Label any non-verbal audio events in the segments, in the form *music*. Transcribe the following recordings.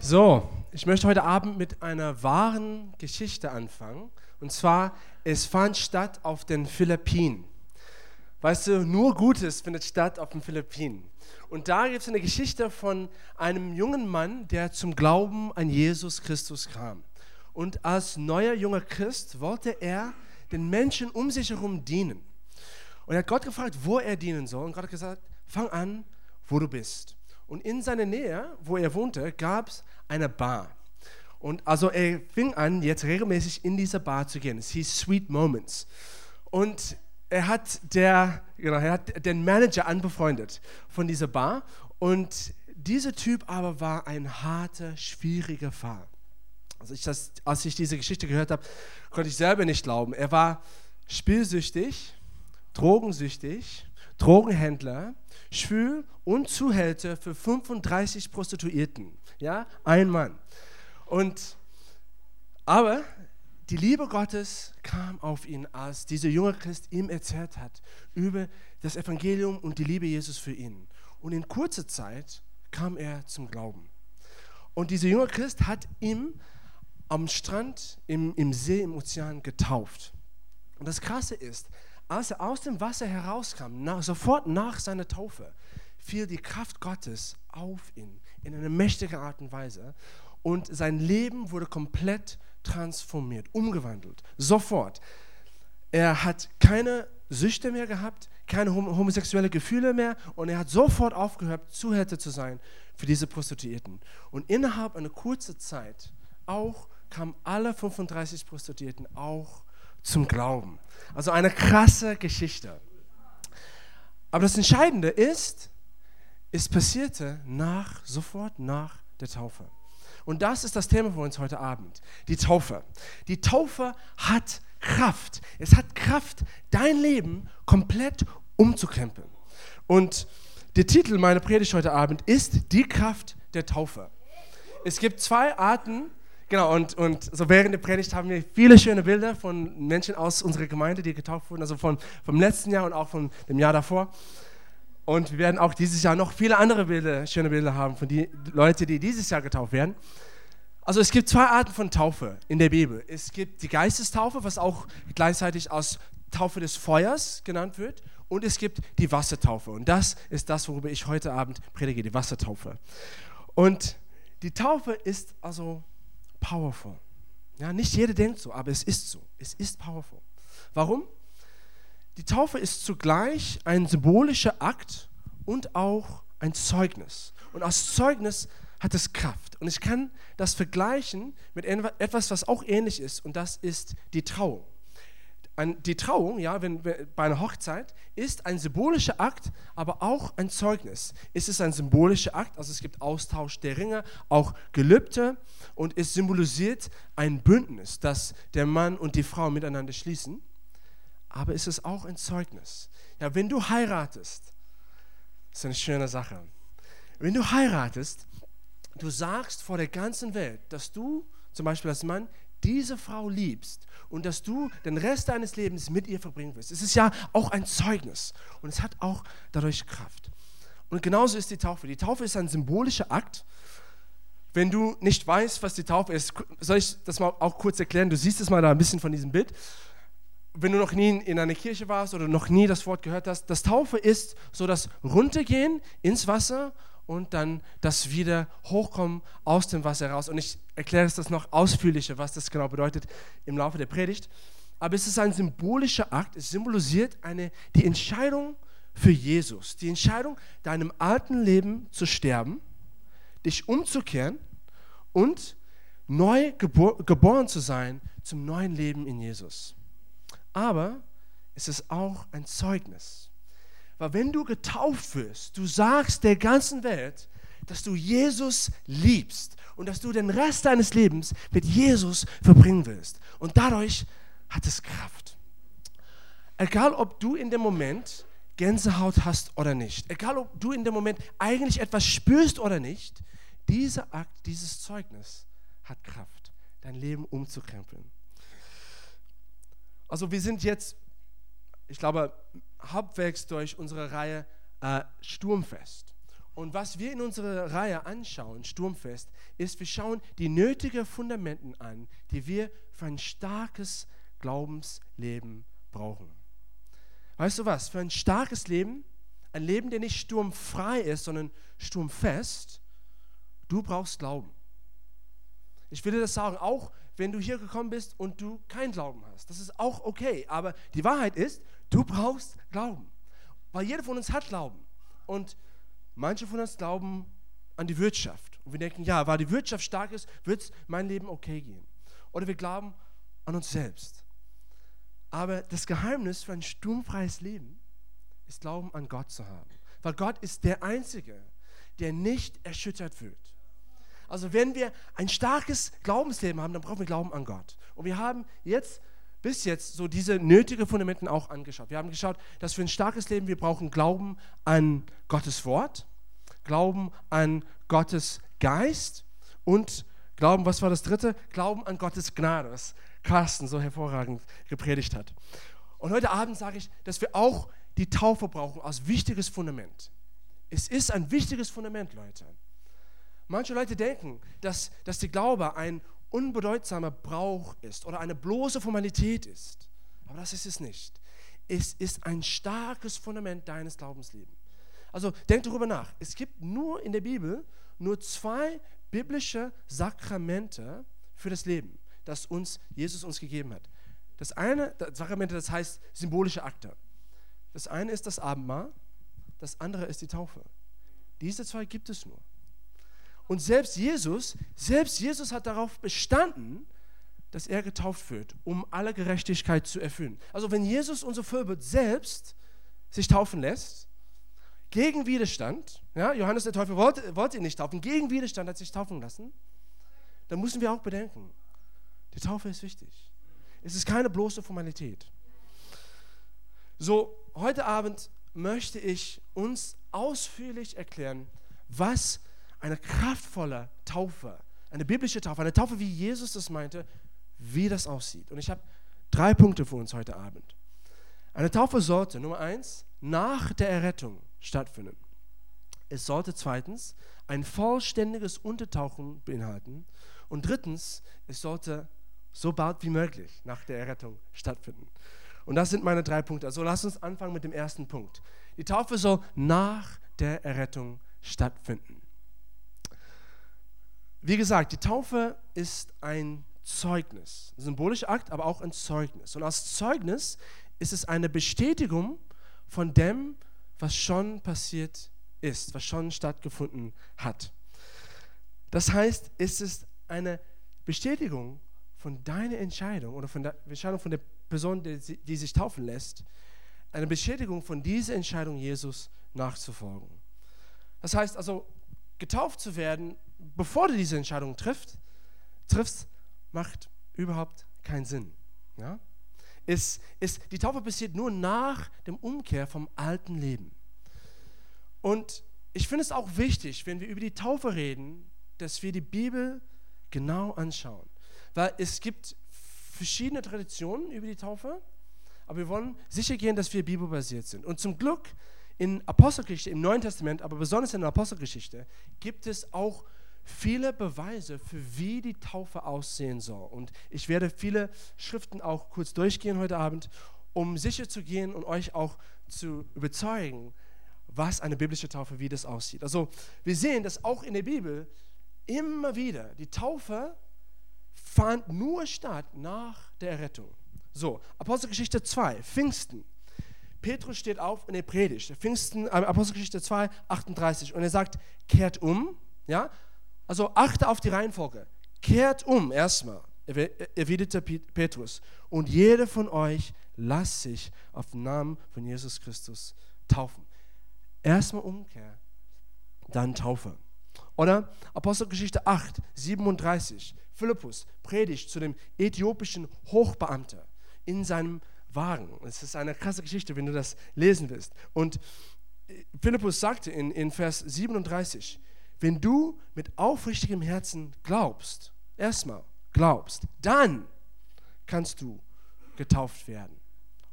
So, ich möchte heute Abend mit einer wahren Geschichte anfangen. Und zwar, es fand statt auf den Philippinen. Weißt du, nur Gutes findet statt auf den Philippinen. Und da gibt es eine Geschichte von einem jungen Mann, der zum Glauben an Jesus Christus kam. Und als neuer junger Christ wollte er den Menschen um sich herum dienen. Und er hat Gott gefragt, wo er dienen soll. Und Gott hat gesagt, fang an, wo du bist. Und in seiner Nähe, wo er wohnte, gab es eine Bar. Und also er fing an, jetzt regelmäßig in diese Bar zu gehen. Es hieß Sweet Moments. Und er hat, der, genau, er hat den Manager anbefreundet von dieser Bar. Und dieser Typ aber war ein harter, schwieriger Fall. Also ich das, als ich diese Geschichte gehört habe, konnte ich selber nicht glauben. Er war spielsüchtig, drogensüchtig, Drogenhändler, schwül und Zuhälter für 35 Prostituierten. Ja, ein Mann. Und, aber die Liebe Gottes kam auf ihn, als dieser junge Christ ihm erzählt hat über das Evangelium und die Liebe Jesus für ihn. Und in kurzer Zeit kam er zum Glauben. Und dieser junge Christ hat ihm am Strand, im, im See, im Ozean getauft. Und das Krasse ist, als er aus dem Wasser herauskam, nach, sofort nach seiner Taufe, fiel die Kraft Gottes auf ihn in einer mächtigen Art und Weise und sein Leben wurde komplett transformiert, umgewandelt, sofort. Er hat keine Süchte mehr gehabt, keine homosexuelle Gefühle mehr und er hat sofort aufgehört, Zuhälter zu sein für diese Prostituierten. Und innerhalb einer kurzen Zeit auch kamen alle 35 Prostituierten auch zum Glauben. Also eine krasse Geschichte. Aber das Entscheidende ist, es passierte nach, sofort nach der Taufe. Und das ist das Thema für uns heute Abend. Die Taufe. Die Taufe hat Kraft. Es hat Kraft, dein Leben komplett umzukrempeln. Und der Titel meiner Predigt heute Abend ist Die Kraft der Taufe. Es gibt zwei Arten, genau, und, und so während der Predigt haben wir viele schöne Bilder von Menschen aus unserer Gemeinde, die getauft wurden, also von, vom letzten Jahr und auch von dem Jahr davor. Und wir werden auch dieses Jahr noch viele andere Bilder, schöne Bilder haben von den Leuten, die dieses Jahr getauft werden. Also es gibt zwei Arten von Taufe in der Bibel. Es gibt die Geistestaufe, was auch gleichzeitig als Taufe des Feuers genannt wird. Und es gibt die Wassertaufe. Und das ist das, worüber ich heute Abend predige, die Wassertaufe. Und die Taufe ist also powerful. Ja, nicht jeder denkt so, aber es ist so. Es ist powerful. Warum? Die Taufe ist zugleich ein symbolischer Akt und auch ein Zeugnis. Und als Zeugnis hat es Kraft. Und ich kann das vergleichen mit etwas, was auch ähnlich ist, und das ist die Trauung. Die Trauung, ja, wenn, bei einer Hochzeit, ist ein symbolischer Akt, aber auch ein Zeugnis. Es ist ein symbolischer Akt, also es gibt Austausch der Ringe, auch Gelübde, und es symbolisiert ein Bündnis, das der Mann und die Frau miteinander schließen aber es ist auch ein Zeugnis. Ja, wenn du heiratest, ist eine schöne Sache. Wenn du heiratest, du sagst vor der ganzen Welt, dass du zum Beispiel als Mann diese Frau liebst und dass du den Rest deines Lebens mit ihr verbringen wirst. Es ist ja auch ein Zeugnis und es hat auch dadurch Kraft. Und genauso ist die Taufe. Die Taufe ist ein symbolischer Akt. Wenn du nicht weißt, was die Taufe ist, soll ich das mal auch kurz erklären? Du siehst es mal da ein bisschen von diesem Bild wenn du noch nie in einer Kirche warst oder noch nie das Wort gehört hast, das Taufe ist so das Runtergehen ins Wasser und dann das wieder Hochkommen aus dem Wasser raus. Und ich erkläre das noch ausführlicher, was das genau bedeutet im Laufe der Predigt. Aber es ist ein symbolischer Akt, es symbolisiert eine, die Entscheidung für Jesus, die Entscheidung, deinem alten Leben zu sterben, dich umzukehren und neu gebor geboren zu sein zum neuen Leben in Jesus aber es ist auch ein Zeugnis. Weil wenn du getauft wirst, du sagst der ganzen Welt, dass du Jesus liebst und dass du den Rest deines Lebens mit Jesus verbringen willst. Und dadurch hat es Kraft. Egal, ob du in dem Moment Gänsehaut hast oder nicht, egal, ob du in dem Moment eigentlich etwas spürst oder nicht, dieser Akt, dieses Zeugnis hat Kraft, dein Leben umzukrempeln. Also wir sind jetzt, ich glaube, halbwegs durch unsere Reihe äh, Sturmfest. Und was wir in unserer Reihe anschauen, Sturmfest, ist, wir schauen die nötigen Fundamenten an, die wir für ein starkes Glaubensleben brauchen. Weißt du was? Für ein starkes Leben, ein Leben, der nicht sturmfrei ist, sondern sturmfest, du brauchst Glauben. Ich will dir das sagen, auch wenn du hier gekommen bist und du keinen Glauben hast. Das ist auch okay. Aber die Wahrheit ist, du brauchst Glauben. Weil jeder von uns hat Glauben. Und manche von uns glauben an die Wirtschaft. Und wir denken, ja, weil die Wirtschaft stark ist, wird mein Leben okay gehen. Oder wir glauben an uns selbst. Aber das Geheimnis für ein sturmfreies Leben ist Glauben an Gott zu haben. Weil Gott ist der Einzige, der nicht erschüttert wird. Also wenn wir ein starkes Glaubensleben haben, dann brauchen wir Glauben an Gott. Und wir haben jetzt bis jetzt so diese nötigen Fundamenten auch angeschaut. Wir haben geschaut, dass für ein starkes Leben wir brauchen Glauben an Gottes Wort, Glauben an Gottes Geist und Glauben, was war das dritte? Glauben an Gottes Gnade, was Carsten so hervorragend gepredigt hat. Und heute Abend sage ich, dass wir auch die Taufe brauchen als wichtiges Fundament. Es ist ein wichtiges Fundament, Leute. Manche Leute denken, dass, dass der Glaube ein unbedeutsamer Brauch ist oder eine bloße Formalität ist. Aber das ist es nicht. Es ist ein starkes Fundament deines Glaubenslebens. Also denk darüber nach. Es gibt nur in der Bibel nur zwei biblische Sakramente für das Leben, das uns Jesus uns gegeben hat. Das eine, das Sakramente, das heißt symbolische Akte. Das eine ist das Abendmahl, das andere ist die Taufe. Diese zwei gibt es nur. Und selbst Jesus, selbst Jesus hat darauf bestanden, dass er getauft wird, um alle Gerechtigkeit zu erfüllen. Also wenn Jesus, unser Vorbild, selbst sich taufen lässt, gegen Widerstand, ja, Johannes der Täufer wollte, wollte ihn nicht taufen, gegen Widerstand hat sich taufen lassen, dann müssen wir auch bedenken, die Taufe ist wichtig. Es ist keine bloße Formalität. So, heute Abend möchte ich uns ausführlich erklären, was eine kraftvolle Taufe, eine biblische Taufe, eine Taufe, wie Jesus das meinte, wie das aussieht. Und ich habe drei Punkte für uns heute Abend. Eine Taufe sollte, Nummer eins, nach der Errettung stattfinden. Es sollte zweitens ein vollständiges Untertauchen beinhalten. Und drittens, es sollte so bald wie möglich nach der Errettung stattfinden. Und das sind meine drei Punkte. Also lass uns anfangen mit dem ersten Punkt. Die Taufe soll nach der Errettung stattfinden. Wie gesagt, die Taufe ist ein Zeugnis, ein symbolischer Akt, aber auch ein Zeugnis. Und als Zeugnis ist es eine Bestätigung von dem, was schon passiert ist, was schon stattgefunden hat. Das heißt, es ist eine Bestätigung von deiner Entscheidung oder von der Entscheidung von der Person, die, sich taufen lässt, eine Bestätigung von dieser Entscheidung, Jesus nachzufolgen. Das heißt also, getauft zu werden bevor du diese Entscheidung triffst, triffst, macht überhaupt keinen Sinn. Ja? Ist, ist, die Taufe passiert nur nach dem Umkehr vom alten Leben. Und ich finde es auch wichtig, wenn wir über die Taufe reden, dass wir die Bibel genau anschauen. Weil es gibt verschiedene Traditionen über die Taufe, aber wir wollen sicher gehen, dass wir bibelbasiert sind. Und zum Glück in Apostelgeschichte, im Neuen Testament, aber besonders in der Apostelgeschichte, gibt es auch viele Beweise für wie die Taufe aussehen soll. Und ich werde viele Schriften auch kurz durchgehen heute Abend, um sicher zu gehen und euch auch zu überzeugen, was eine biblische Taufe, wie das aussieht. Also wir sehen, dass auch in der Bibel immer wieder die Taufe fand nur statt nach der Errettung. So, Apostelgeschichte 2, Pfingsten. Petrus steht auf und er predigt. Pfingsten, äh, Apostelgeschichte 2, 38. Und er sagt, kehrt um, ja, also achte auf die Reihenfolge. Kehrt um erstmal, erwiderte Petrus. Und jeder von euch lasst sich auf den Namen von Jesus Christus taufen. Erstmal Umkehr, dann Taufe. Oder Apostelgeschichte 8, 37. Philippus predigt zu dem äthiopischen Hochbeamter in seinem Wagen. Es ist eine krasse Geschichte, wenn du das lesen willst. Und Philippus sagte in, in Vers 37, wenn du mit aufrichtigem Herzen glaubst, erstmal glaubst, dann kannst du getauft werden.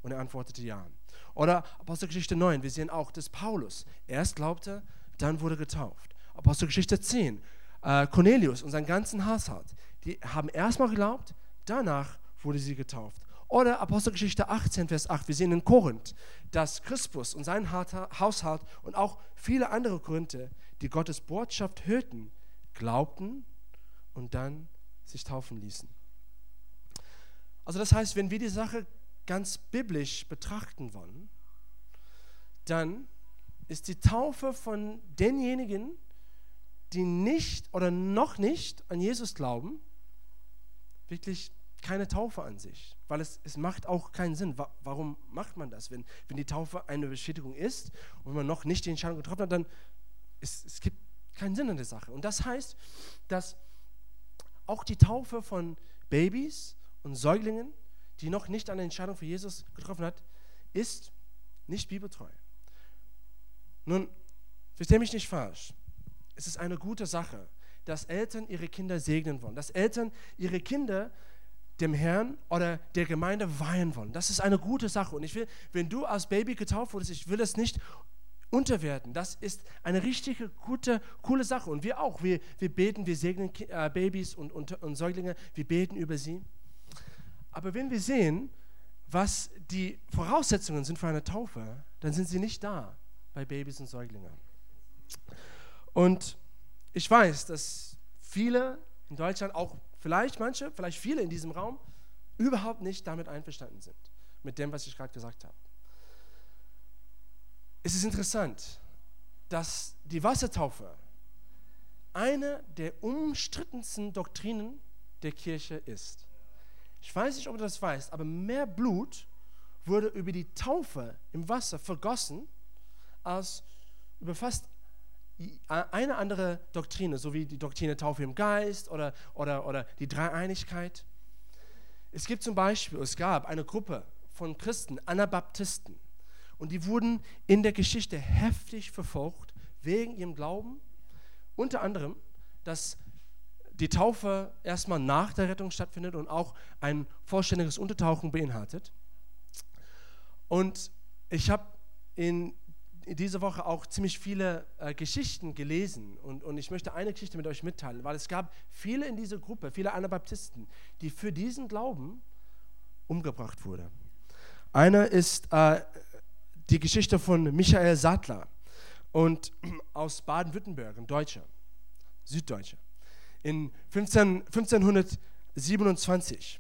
Und er antwortete ja. Oder Apostelgeschichte 9, wir sehen auch, dass Paulus erst glaubte, dann wurde getauft. Apostelgeschichte 10, äh, Cornelius und sein ganzen Haushalt, die haben erstmal geglaubt, danach wurde sie getauft. Oder Apostelgeschichte 18, Vers 8. Wir sehen in Korinth, dass Christus und sein Haushalt und auch viele andere Korinther, die Gottes Botschaft hörten, glaubten und dann sich taufen ließen. Also das heißt, wenn wir die Sache ganz biblisch betrachten wollen, dann ist die Taufe von denjenigen, die nicht oder noch nicht an Jesus glauben, wirklich keine Taufe an sich, weil es, es macht auch keinen Sinn. Warum macht man das? Wenn, wenn die Taufe eine Bestätigung ist und man noch nicht die Entscheidung getroffen hat, dann es, es gibt keinen Sinn in der Sache. Und das heißt, dass auch die Taufe von Babys und Säuglingen, die noch nicht eine Entscheidung für Jesus getroffen hat, ist nicht bibeltreu. Nun, verstehe mich nicht falsch. Es ist eine gute Sache, dass Eltern ihre Kinder segnen wollen, dass Eltern ihre Kinder dem Herrn oder der Gemeinde weihen wollen. Das ist eine gute Sache. Und ich will, wenn du als Baby getauft wurdest, ich will es nicht unterwerten. Das ist eine richtige, gute, coole Sache. Und wir auch. Wir, wir beten, wir segnen äh, Babys und, und, und Säuglinge, wir beten über sie. Aber wenn wir sehen, was die Voraussetzungen sind für eine Taufe, dann sind sie nicht da bei Babys und Säuglingen. Und ich weiß, dass viele in Deutschland auch vielleicht manche, vielleicht viele in diesem Raum überhaupt nicht damit einverstanden sind, mit dem, was ich gerade gesagt habe. Es ist interessant, dass die Wassertaufe eine der umstrittensten Doktrinen der Kirche ist. Ich weiß nicht, ob du das weißt, aber mehr Blut wurde über die Taufe im Wasser vergossen als über fast eine andere Doktrine, so wie die Doktrine Taufe im Geist oder, oder, oder die Dreieinigkeit. Es gibt zum Beispiel, es gab eine Gruppe von Christen, Anabaptisten, und die wurden in der Geschichte heftig verfolgt wegen ihrem Glauben. Unter anderem, dass die Taufe erstmal nach der Rettung stattfindet und auch ein vollständiges Untertauchen beinhaltet. Und ich habe in diese Woche auch ziemlich viele äh, Geschichten gelesen und, und ich möchte eine Geschichte mit euch mitteilen, weil es gab viele in dieser Gruppe, viele Anabaptisten, die für diesen Glauben umgebracht wurden. Einer ist äh, die Geschichte von Michael Sattler und *clears throat* aus Baden-Württemberg, ein Deutscher, Süddeutscher, in 15, 1527.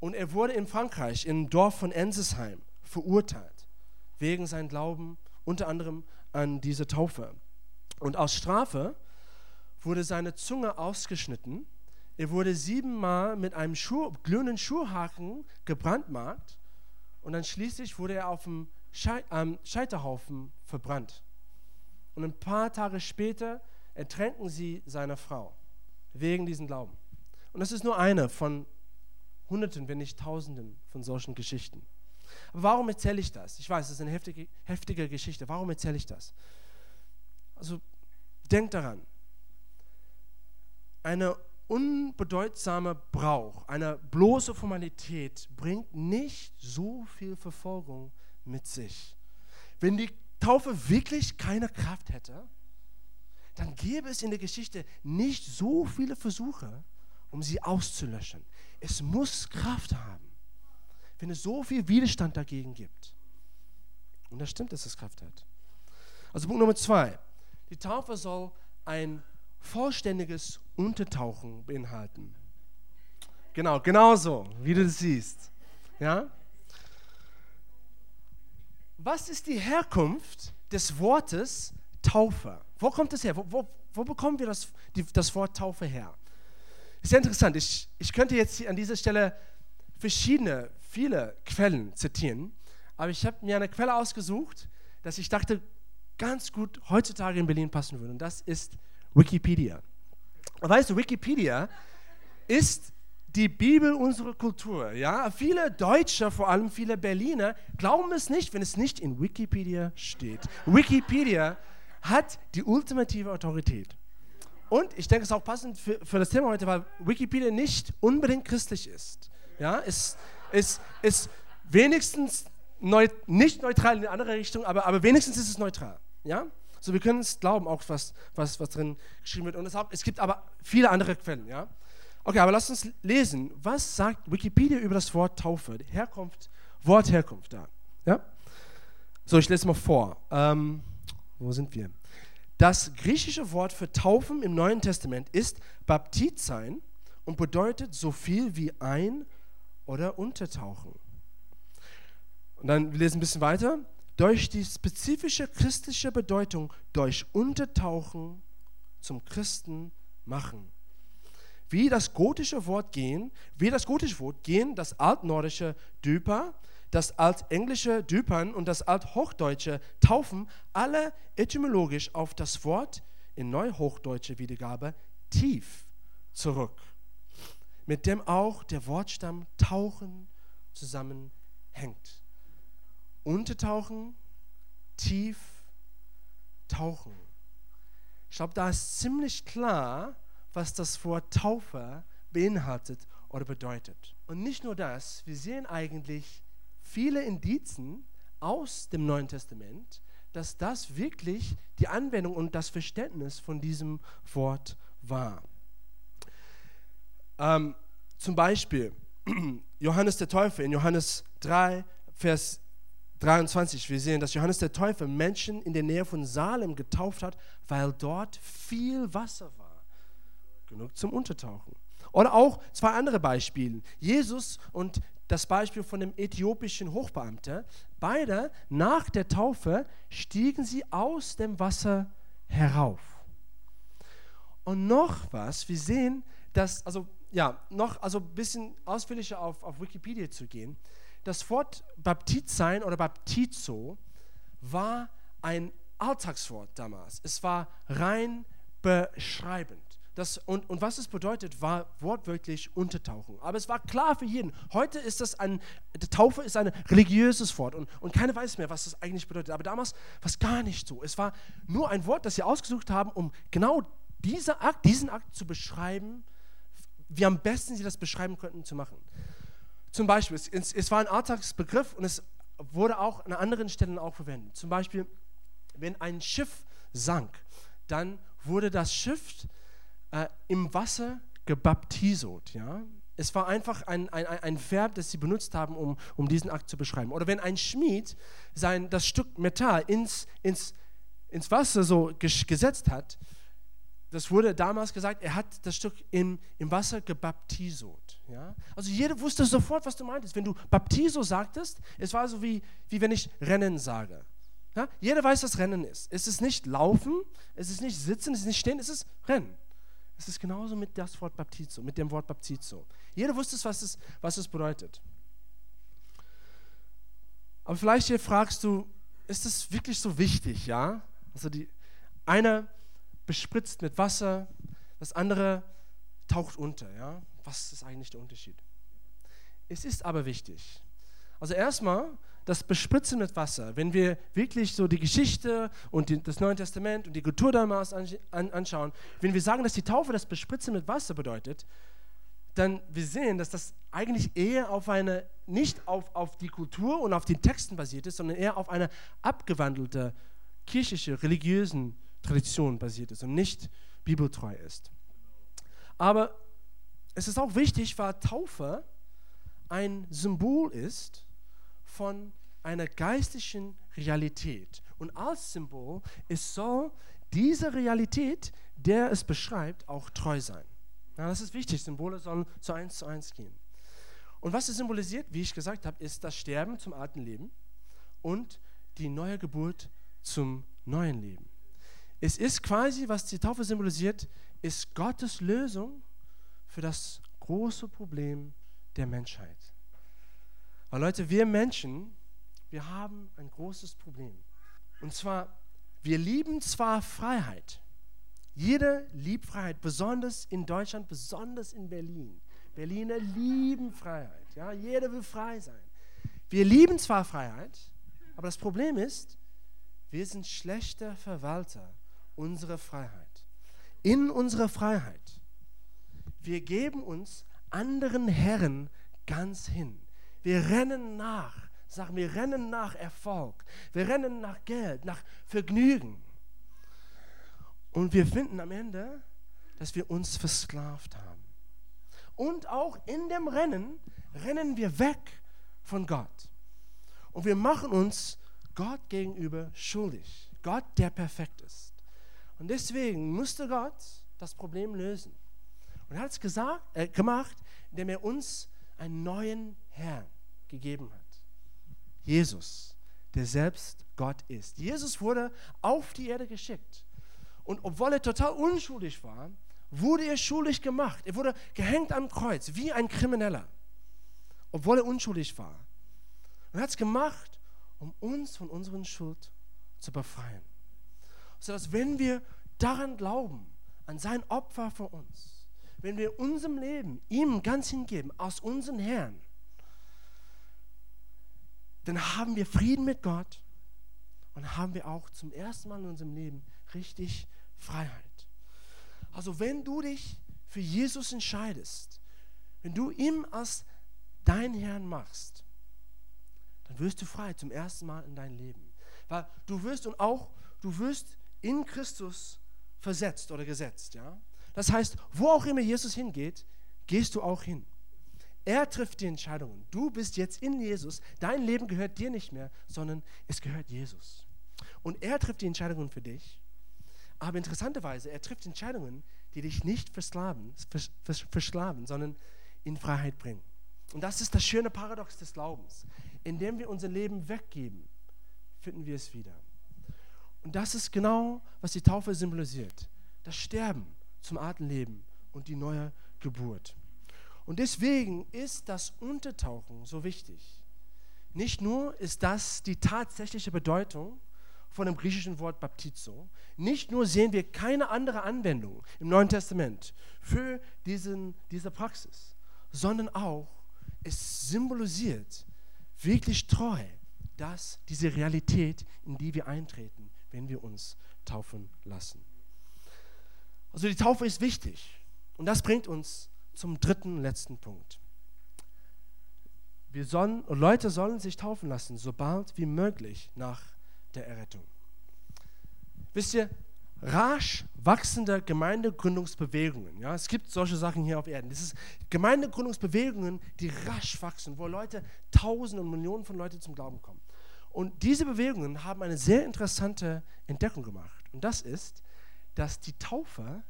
Und er wurde in Frankreich, im Dorf von Ensesheim, verurteilt, wegen seinem Glauben unter anderem an diese Taufe. Und aus Strafe wurde seine Zunge ausgeschnitten. Er wurde siebenmal mit einem Schuh, glühenden Schuhhaken gebrandmarkt und dann schließlich wurde er auf dem Scheiterhaufen verbrannt. Und ein paar Tage später ertränken sie seine Frau wegen diesem Glauben. Und das ist nur eine von Hunderten, wenn nicht Tausenden von solchen Geschichten. Warum erzähle ich das? Ich weiß, es ist eine heftige, heftige Geschichte. Warum erzähle ich das? Also denkt daran, eine unbedeutsame Brauch, eine bloße Formalität bringt nicht so viel Verfolgung mit sich. Wenn die Taufe wirklich keine Kraft hätte, dann gäbe es in der Geschichte nicht so viele Versuche, um sie auszulöschen. Es muss Kraft haben wenn es so viel Widerstand dagegen gibt. Und das stimmt, dass es Kraft hat. Also Punkt Nummer zwei. Die Taufe soll ein vollständiges Untertauchen beinhalten. Genau, genauso, wie du das siehst. Ja? Was ist die Herkunft des Wortes Taufe? Wo kommt es her? Wo, wo, wo bekommen wir das, die, das Wort Taufe her? Ist sehr interessant. Ich, ich könnte jetzt an dieser Stelle verschiedene viele Quellen zitieren, aber ich habe mir eine Quelle ausgesucht, dass ich dachte, ganz gut heutzutage in Berlin passen würde. Und das ist Wikipedia. Und weißt du, Wikipedia ist die Bibel unserer Kultur. Ja? Viele Deutsche, vor allem viele Berliner, glauben es nicht, wenn es nicht in Wikipedia steht. Wikipedia hat die ultimative Autorität. Und ich denke, es ist auch passend für, für das Thema heute, weil Wikipedia nicht unbedingt christlich ist. Ja, es, ist, ist wenigstens neu, nicht neutral in eine andere Richtung, aber, aber wenigstens ist es neutral. Ja? So, wir können es glauben, auch was, was, was drin geschrieben wird. Und es, es gibt aber viele andere Quellen, ja. Okay, aber lasst uns lesen. Was sagt Wikipedia über das Wort Taufe? Herkunft, Wort da. Ja? So, ich lese mal vor. Ähm, wo sind wir? Das griechische Wort für Taufen im Neuen Testament ist Baptizein und bedeutet so viel wie ein- oder untertauchen. Und dann wir lesen ein bisschen weiter. Durch die spezifische christliche Bedeutung durch Untertauchen zum Christen machen. Wie das gotische Wort gehen, wie das gotische Wort gehen, das altnordische Düper, das altenglische Düpern und das althochdeutsche Taufen alle etymologisch auf das Wort in neuhochdeutsche Wiedergabe tief zurück, mit dem auch der Wortstamm tauchen zusammenhängt. Untertauchen, tief tauchen. Ich glaube, da ist ziemlich klar, was das Wort Taufe beinhaltet oder bedeutet. Und nicht nur das, wir sehen eigentlich viele Indizen aus dem Neuen Testament, dass das wirklich die Anwendung und das Verständnis von diesem Wort war. Ähm, zum Beispiel *clears throat* Johannes der Täufer in Johannes 3, Vers 23. Wir sehen, dass Johannes der Täufer Menschen in der Nähe von Salem getauft hat, weil dort viel Wasser war. Genug zum Untertauchen. Oder auch zwei andere Beispiele. Jesus und das Beispiel von dem äthiopischen Hochbeamten. Beide nach der Taufe stiegen sie aus dem Wasser herauf. Und noch was, wir sehen, dass, also ja, noch also ein bisschen ausführlicher auf, auf Wikipedia zu gehen. Das Wort Baptizein oder Baptizo war ein Alltagswort damals. Es war rein beschreibend. Das, und, und was es bedeutet, war wortwörtlich Untertauchen. Aber es war klar für jeden. Heute ist das ein, Taufe ist ein religiöses Wort und, und keiner weiß mehr, was das eigentlich bedeutet. Aber damals war es gar nicht so. Es war nur ein Wort, das sie ausgesucht haben, um genau diese Akt, diesen Akt zu beschreiben, wie am besten sie das beschreiben könnten zu machen. Zum Beispiel, es, es war ein Alltagsbegriff und es wurde auch an anderen Stellen auch verwendet. Zum Beispiel, wenn ein Schiff sank, dann wurde das Schiff äh, im Wasser gebaptisot. Ja? Es war einfach ein, ein, ein Verb, das sie benutzt haben, um, um diesen Akt zu beschreiben. Oder wenn ein Schmied sein, das Stück Metall ins, ins, ins Wasser so gesetzt hat, das wurde damals gesagt, er hat das Stück im, im Wasser gebaptisot. Ja? Also jeder wusste sofort, was du meintest. Wenn du Baptiso sagtest, es war so wie, wie wenn ich Rennen sage. Ja? Jeder weiß, was Rennen ist. Es ist nicht Laufen, es ist nicht Sitzen, es ist nicht Stehen, es ist Rennen. Es ist genauso mit, das Wort Baptizo, mit dem Wort Baptizo. Jeder wusste, was es, was es bedeutet. Aber vielleicht hier fragst du, ist das wirklich so wichtig, ja? Also die eine bespritzt mit Wasser, das andere taucht unter, ja? Was ist eigentlich der Unterschied? Es ist aber wichtig. Also erstmal das Bespritzen mit Wasser, wenn wir wirklich so die Geschichte und die, das Neue Testament und die Kultur damals an, an, anschauen, wenn wir sagen, dass die Taufe das Bespritzen mit Wasser bedeutet, dann wir sehen, dass das eigentlich eher auf eine, nicht auf, auf die Kultur und auf den Texten basiert ist, sondern eher auf eine abgewandelte kirchliche, religiösen Tradition basiert ist und nicht bibeltreu ist. Aber es ist auch wichtig, weil Taufe ein Symbol ist von einer geistlichen Realität. Und als Symbol, es soll diese Realität, der es beschreibt, auch treu sein. Ja, das ist wichtig. Symbole sollen zu eins zu eins gehen. Und was es symbolisiert, wie ich gesagt habe, ist das Sterben zum alten Leben und die neue Geburt zum neuen Leben. Es ist quasi, was die Taufe symbolisiert, ist Gottes Lösung für das große Problem der Menschheit. Weil Leute, wir Menschen, wir haben ein großes Problem. Und zwar, wir lieben zwar Freiheit. Jeder liebt Freiheit, besonders in Deutschland, besonders in Berlin. Berliner lieben Freiheit. Ja, jeder will frei sein. Wir lieben zwar Freiheit, aber das Problem ist, wir sind schlechter Verwalter unserer Freiheit. In unserer Freiheit. Wir geben uns anderen Herren ganz hin. Wir rennen nach, sagen wir rennen nach Erfolg, wir rennen nach Geld, nach Vergnügen. Und wir finden am Ende, dass wir uns versklavt haben. Und auch in dem Rennen rennen wir weg von Gott. Und wir machen uns Gott gegenüber schuldig. Gott, der perfekt ist. Und deswegen musste Gott das Problem lösen. Und er hat es gesagt, äh, gemacht, indem er uns einen neuen Herrn gegeben hat. Jesus, der selbst Gott ist. Jesus wurde auf die Erde geschickt. Und obwohl er total unschuldig war, wurde er schuldig gemacht. Er wurde gehängt am Kreuz, wie ein Krimineller, obwohl er unschuldig war. Und er hat es gemacht, um uns von unseren Schuld zu befreien. Sodass wenn wir daran glauben, an sein Opfer für uns, wenn wir unserem Leben ihm ganz hingeben, aus unseren Herrn, dann haben wir Frieden mit Gott und haben wir auch zum ersten Mal in unserem Leben richtig Freiheit. Also wenn du dich für Jesus entscheidest, wenn du ihm als dein Herrn machst, dann wirst du frei zum ersten Mal in deinem Leben. Weil du wirst und auch, du wirst in Christus versetzt oder gesetzt. Ja? Das heißt, wo auch immer Jesus hingeht, gehst du auch hin. Er trifft die Entscheidungen. Du bist jetzt in Jesus. Dein Leben gehört dir nicht mehr, sondern es gehört Jesus. Und er trifft die Entscheidungen für dich. Aber interessanterweise, er trifft Entscheidungen, die dich nicht versklaven, versklaven, sondern in Freiheit bringen. Und das ist das schöne Paradox des Glaubens. Indem wir unser Leben weggeben, finden wir es wieder. Und das ist genau, was die Taufe symbolisiert. Das Sterben zum Atemleben und die neue Geburt. Und deswegen ist das Untertauchen so wichtig. Nicht nur ist das die tatsächliche Bedeutung von dem griechischen Wort Baptizo, nicht nur sehen wir keine andere Anwendung im Neuen Testament für diesen, diese Praxis, sondern auch es symbolisiert wirklich treu, dass diese Realität, in die wir eintreten, wenn wir uns taufen lassen. Also die Taufe ist wichtig und das bringt uns zum dritten letzten Punkt. Wir sollen, Leute sollen sich taufen lassen, sobald wie möglich nach der Errettung. Wisst ihr, rasch wachsende Gemeindegründungsbewegungen. Ja, es gibt solche Sachen hier auf Erden. Das ist Gemeindegründungsbewegungen, die rasch wachsen, wo Leute, Tausende und Millionen von Leuten zum Glauben kommen. Und diese Bewegungen haben eine sehr interessante Entdeckung gemacht. Und das ist, dass die Taufe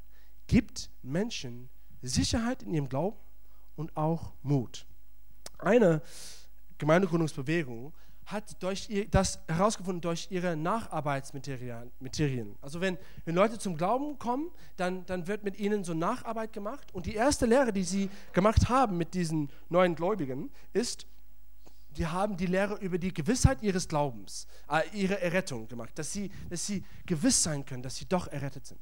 gibt Menschen Sicherheit in ihrem Glauben und auch Mut. Eine Gemeindegründungsbewegung hat durch ihr, das herausgefunden durch ihre Nacharbeitsmaterien. Also wenn, wenn Leute zum Glauben kommen, dann, dann wird mit ihnen so Nacharbeit gemacht. Und die erste Lehre, die sie gemacht haben mit diesen neuen Gläubigen, ist, die haben die Lehre über die Gewissheit ihres Glaubens, äh, ihre Errettung gemacht, dass sie, dass sie gewiss sein können, dass sie doch errettet sind.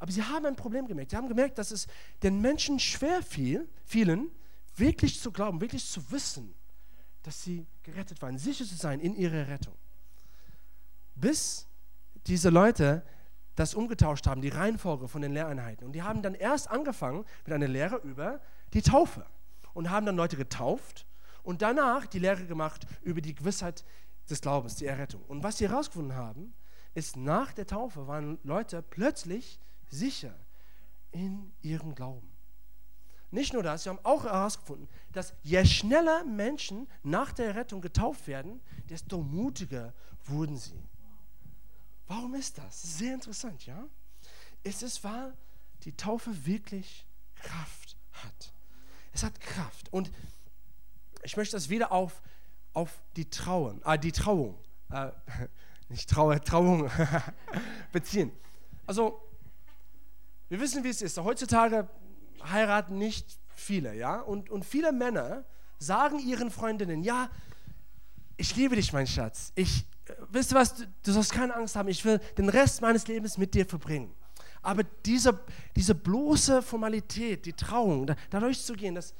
Aber sie haben ein Problem gemerkt. Sie haben gemerkt, dass es den Menschen schwer fiel, vielen, wirklich zu glauben, wirklich zu wissen, dass sie gerettet waren, sicher zu sein in ihrer Rettung. Bis diese Leute das umgetauscht haben, die Reihenfolge von den Lehreinheiten. Und die haben dann erst angefangen mit einer Lehre über die Taufe und haben dann Leute getauft und danach die Lehre gemacht über die Gewissheit des Glaubens, die Errettung. Und was sie herausgefunden haben, ist, nach der Taufe waren Leute plötzlich sicher in ihrem Glauben. Nicht nur das, sie haben auch herausgefunden, dass je schneller Menschen nach der Rettung getauft werden, desto mutiger wurden sie. Warum ist das? Sehr interessant, ja? Es ist, weil die Taufe wirklich Kraft hat. Es hat Kraft. Und ich möchte das wieder auf, auf die Trauung, äh, die Trauung, äh, *laughs* nicht Trauer, Trauung *laughs* beziehen. Also, wir wissen, wie es ist. Heutzutage heiraten nicht viele, ja? Und, und viele Männer sagen ihren Freundinnen, ja, ich liebe dich, mein Schatz. Ich, äh, weißt du was, du, du sollst keine Angst haben. Ich will den Rest meines Lebens mit dir verbringen. Aber diese, diese bloße Formalität, die Trauung, da, da durchzugehen, das,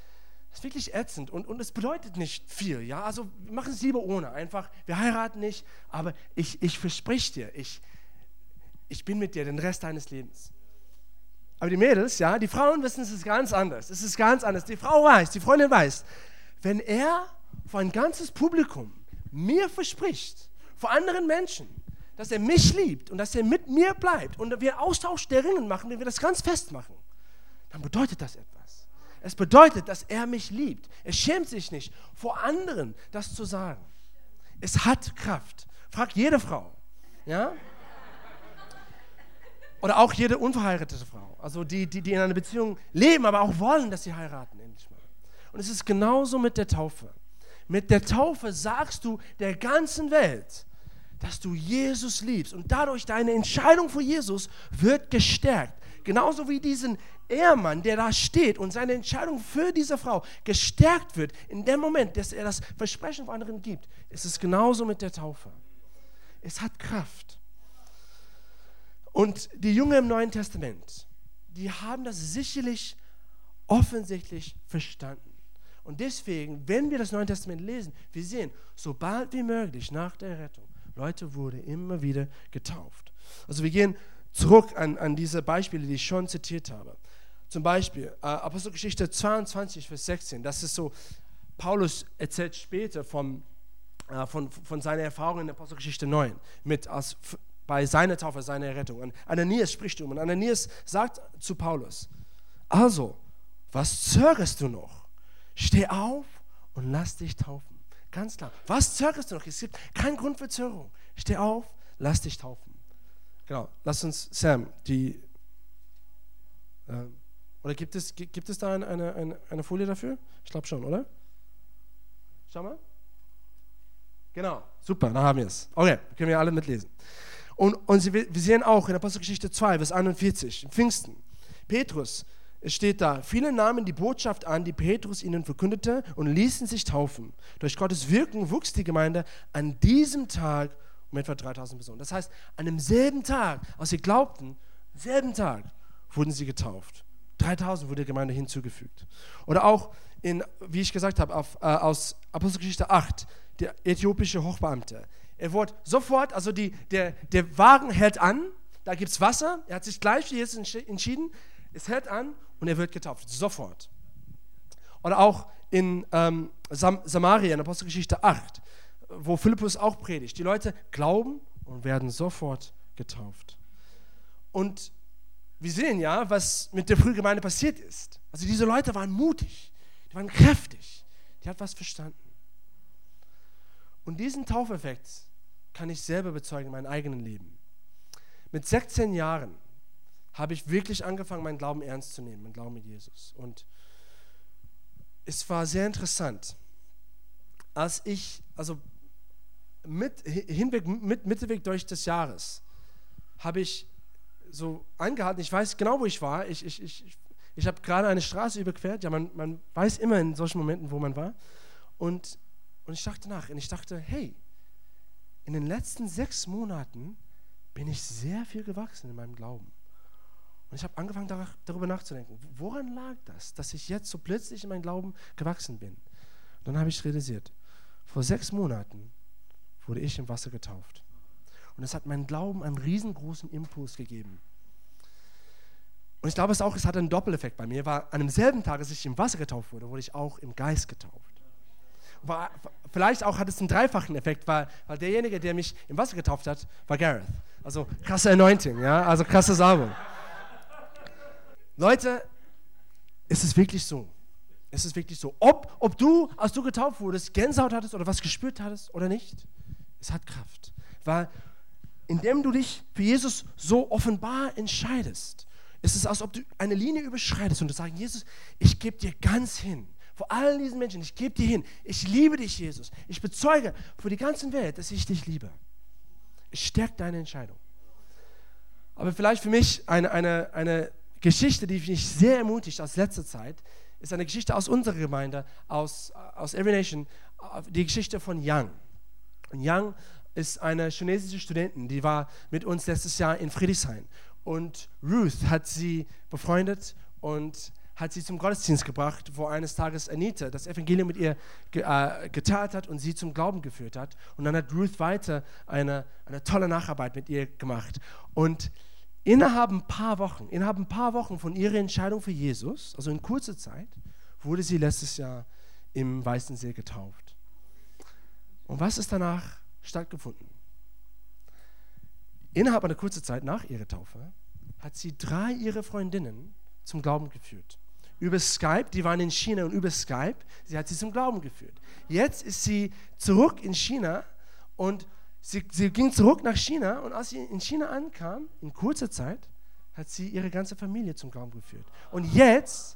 das ist wirklich ätzend und, und es bedeutet nicht viel. Ja? Also wir machen es lieber ohne. Einfach, wir heiraten nicht, aber ich, ich versprich dir, ich, ich bin mit dir den Rest deines Lebens. Aber die Mädels, ja, die Frauen wissen, es ist ganz anders. Es ist ganz anders. Die Frau weiß, die Freundin weiß, wenn er vor ein ganzes Publikum mir verspricht, vor anderen Menschen, dass er mich liebt und dass er mit mir bleibt und wir Austausch der Ringen machen, wenn wir das ganz festmachen, dann bedeutet das etwas. Es bedeutet, dass er mich liebt. Er schämt sich nicht, vor anderen das zu sagen. Es hat Kraft. Frag jede Frau. Ja? Oder auch jede unverheiratete Frau. Also die, die, die in einer Beziehung leben, aber auch wollen, dass sie heiraten. Endlich mal. Und es ist genauso mit der Taufe. Mit der Taufe sagst du der ganzen Welt, dass du Jesus liebst. Und dadurch deine Entscheidung für Jesus wird gestärkt. Genauso wie diesen Ehemann, der da steht und seine Entscheidung für diese Frau gestärkt wird, in dem Moment, dass er das Versprechen von anderen gibt, ist es genauso mit der Taufe. Es hat Kraft. Und die Jünger im Neuen Testament, die haben das sicherlich offensichtlich verstanden. Und deswegen, wenn wir das Neue Testament lesen, wir sehen, sobald wie möglich nach der Rettung, Leute wurden immer wieder getauft. Also wir gehen zurück an, an diese Beispiele, die ich schon zitiert habe. Zum Beispiel äh, Apostelgeschichte 22, Vers 16. Das ist so, Paulus erzählt später vom, äh, von, von seiner Erfahrung in Apostelgeschichte 9 mit als, bei seiner Taufe, seiner Rettung. Und Ananias spricht um und Ananias sagt zu Paulus, also, was zögerst du noch? Steh auf und lass dich taufen. Ganz klar. Was zögerst du noch? Es gibt keinen Grund für Zögerung. Steh auf, lass dich taufen. Genau, lass uns Sam, die. Äh, oder gibt es, gibt es da eine, eine, eine Folie dafür? Ich glaube schon, oder? Schau mal. Genau, super, da haben wir es. Okay, können wir alle mitlesen. Und, und wir sehen auch in Apostelgeschichte 2, Vers 41, Pfingsten, Petrus, es steht da, viele nahmen die Botschaft an, die Petrus ihnen verkündete und ließen sich taufen. Durch Gottes Wirken wuchs die Gemeinde an diesem Tag um etwa 3000 Personen. Das heißt, an demselben Tag, als sie glaubten, selben Tag wurden sie getauft. 3000 wurde der Gemeinde hinzugefügt. Oder auch in, wie ich gesagt habe, auf, äh, aus Apostelgeschichte 8, der äthiopische Hochbeamte. Er wurde sofort, also die, der, der Wagen hält an, da gibt es Wasser, er hat sich gleich für Jesus entschieden, es hält an und er wird getauft, sofort. Oder auch in ähm, Sam Samaria, in Apostelgeschichte 8, wo Philippus auch predigt. Die Leute glauben und werden sofort getauft. Und wir sehen ja, was mit der Frühgemeinde passiert ist. Also diese Leute waren mutig, die waren kräftig, die hat was verstanden. Und diesen Taufeffekt kann ich selber bezeugen in meinem eigenen Leben. Mit 16 Jahren habe ich wirklich angefangen, meinen Glauben ernst zu nehmen, meinen Glauben mit Jesus. Und es war sehr interessant, als ich, also mit, hinweg, mit, Mittelweg durch des Jahres, habe ich so angehalten, ich weiß genau, wo ich war. Ich, ich, ich, ich habe gerade eine Straße überquert. Ja, man, man weiß immer in solchen Momenten, wo man war. Und, und ich dachte nach und ich dachte, hey, in den letzten sechs Monaten bin ich sehr viel gewachsen in meinem Glauben. Und ich habe angefangen darüber nachzudenken, woran lag das, dass ich jetzt so plötzlich in meinem Glauben gewachsen bin. Und dann habe ich realisiert, vor sechs Monaten wurde ich im Wasser getauft. Und es hat meinem Glauben einen riesengroßen Impuls gegeben. Und ich glaube es auch, es hat einen Doppeleffekt bei mir, weil an demselben Tag, als ich im Wasser getauft wurde, wurde ich auch im Geist getauft. War, vielleicht auch hat es einen dreifachen Effekt, weil, weil derjenige, der mich im Wasser getauft hat, war Gareth. Also krasse Anointing, ja, also krasse Salbung. Leute, es ist wirklich so. Es ist wirklich so. Ob, ob du, als du getauft wurdest, Gänsehaut hattest oder was gespürt hattest oder nicht, es hat Kraft. Weil indem du dich für Jesus so offenbar entscheidest, ist es, als ob du eine Linie überschreitest und du sagst, Jesus, ich gebe dir ganz hin. Vor allen diesen Menschen, ich gebe dir hin. Ich liebe dich, Jesus. Ich bezeuge für die ganze Welt, dass ich dich liebe. Es stärkt deine Entscheidung. Aber vielleicht für mich eine, eine, eine Geschichte, die mich sehr ermutigt aus letzter Zeit, ist eine Geschichte aus unserer Gemeinde, aus, aus Every Nation, die Geschichte von Yang. Und Yang ist eine chinesische Studentin, die war mit uns letztes Jahr in Friedrichshain. Und Ruth hat sie befreundet und hat sie zum Gottesdienst gebracht, wo eines Tages Anita das Evangelium mit ihr äh, geteilt hat und sie zum Glauben geführt hat. Und dann hat Ruth weiter eine, eine tolle Nacharbeit mit ihr gemacht. Und innerhalb ein paar Wochen, innerhalb ein paar Wochen von ihrer Entscheidung für Jesus, also in kurzer Zeit, wurde sie letztes Jahr im Weißen See getauft. Und was ist danach stattgefunden? innerhalb einer kurzen Zeit nach ihrer Taufe hat sie drei ihrer Freundinnen zum Glauben geführt. Über Skype, die waren in China und über Skype, sie hat sie zum Glauben geführt. Jetzt ist sie zurück in China und sie, sie ging zurück nach China und als sie in China ankam, in kurzer Zeit, hat sie ihre ganze Familie zum Glauben geführt. Und jetzt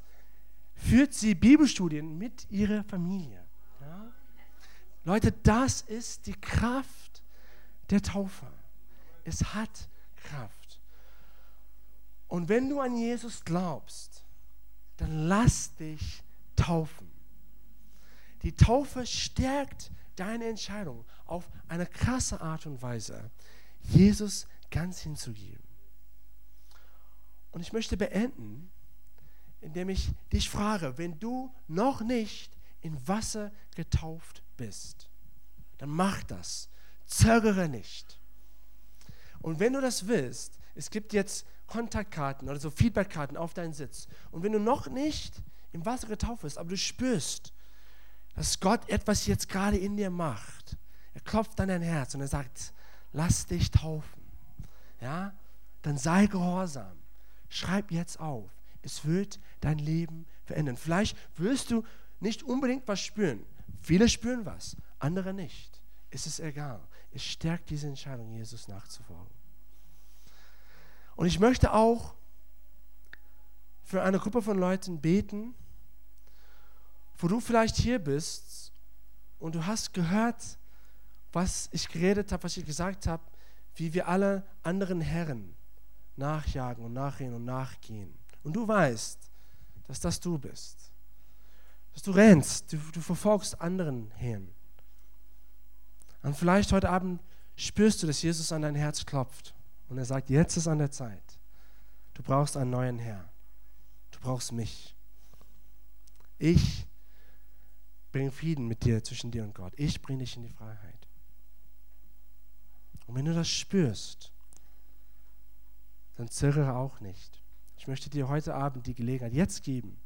führt sie Bibelstudien mit ihrer Familie. Ja? Leute, das ist die Kraft der Taufe. Es hat Kraft. Und wenn du an Jesus glaubst, dann lass dich taufen. Die Taufe stärkt deine Entscheidung auf eine krasse Art und Weise, Jesus ganz hinzugeben. Und ich möchte beenden, indem ich dich frage, wenn du noch nicht in Wasser getauft bist, dann mach das. Zögere nicht. Und wenn du das willst, es gibt jetzt Kontaktkarten oder so Feedbackkarten auf deinen Sitz. Und wenn du noch nicht im Wasser getauft bist, aber du spürst, dass Gott etwas jetzt gerade in dir macht, er klopft an dein Herz und er sagt, lass dich taufen. Ja? Dann sei gehorsam. Schreib jetzt auf. Es wird dein Leben verändern. Vielleicht wirst du nicht unbedingt was spüren. Viele spüren was, andere nicht. Es ist egal. Es stärkt diese Entscheidung, Jesus nachzufolgen. Und ich möchte auch für eine Gruppe von Leuten beten, wo du vielleicht hier bist und du hast gehört, was ich geredet habe, was ich gesagt habe, wie wir alle anderen Herren nachjagen und nachrennen und nachgehen. Und du weißt, dass das du bist. Dass du rennst, du, du verfolgst anderen Herren. Und vielleicht heute Abend spürst du, dass Jesus an dein Herz klopft. Und er sagt, jetzt ist an der Zeit. Du brauchst einen neuen Herr. Du brauchst mich. Ich bringe Frieden mit dir, zwischen dir und Gott. Ich bringe dich in die Freiheit. Und wenn du das spürst, dann zögere auch nicht. Ich möchte dir heute Abend die Gelegenheit jetzt geben,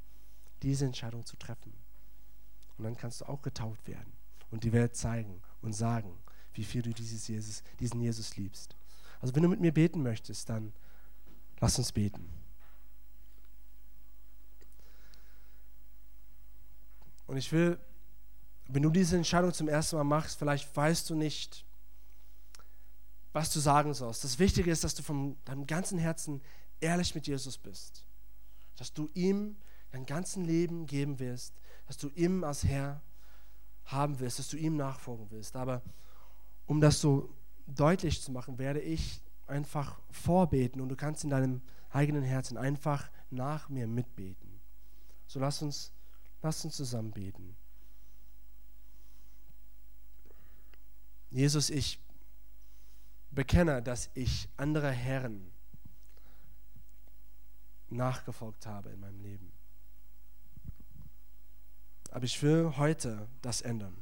diese Entscheidung zu treffen. Und dann kannst du auch getauft werden und die Welt zeigen und sagen, wie viel du dieses Jesus, diesen Jesus liebst. Also wenn du mit mir beten möchtest, dann lass uns beten. Und ich will, wenn du diese Entscheidung zum ersten Mal machst, vielleicht weißt du nicht, was du sagen sollst. Das Wichtige ist, dass du von deinem ganzen Herzen ehrlich mit Jesus bist. Dass du ihm dein ganzes Leben geben wirst, dass du ihm als Herr haben wirst, dass du ihm nachfolgen willst. Aber um das so deutlich zu machen, werde ich einfach vorbeten und du kannst in deinem eigenen Herzen einfach nach mir mitbeten. So lass uns, lass uns zusammen beten. Jesus, ich bekenne, dass ich andere Herren nachgefolgt habe in meinem Leben. Aber ich will heute das ändern.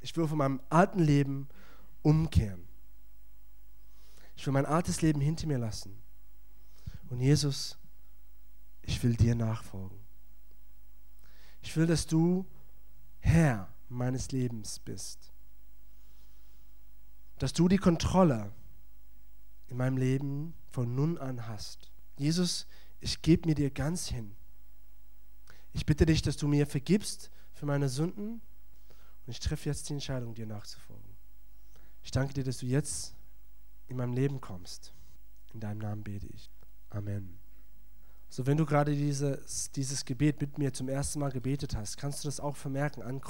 Ich will von meinem alten Leben umkehren. Ich will mein altes Leben hinter mir lassen. Und Jesus, ich will dir nachfolgen. Ich will, dass du Herr meines Lebens bist. Dass du die Kontrolle in meinem Leben von nun an hast. Jesus, ich gebe mir dir ganz hin. Ich bitte dich, dass du mir vergibst für meine Sünden und ich treffe jetzt die Entscheidung, dir nachzufolgen. Ich danke dir, dass du jetzt in meinem Leben kommst. In deinem Namen bete ich. Amen. So, wenn du gerade dieses, dieses Gebet mit mir zum ersten Mal gebetet hast, kannst du das auch vermerken an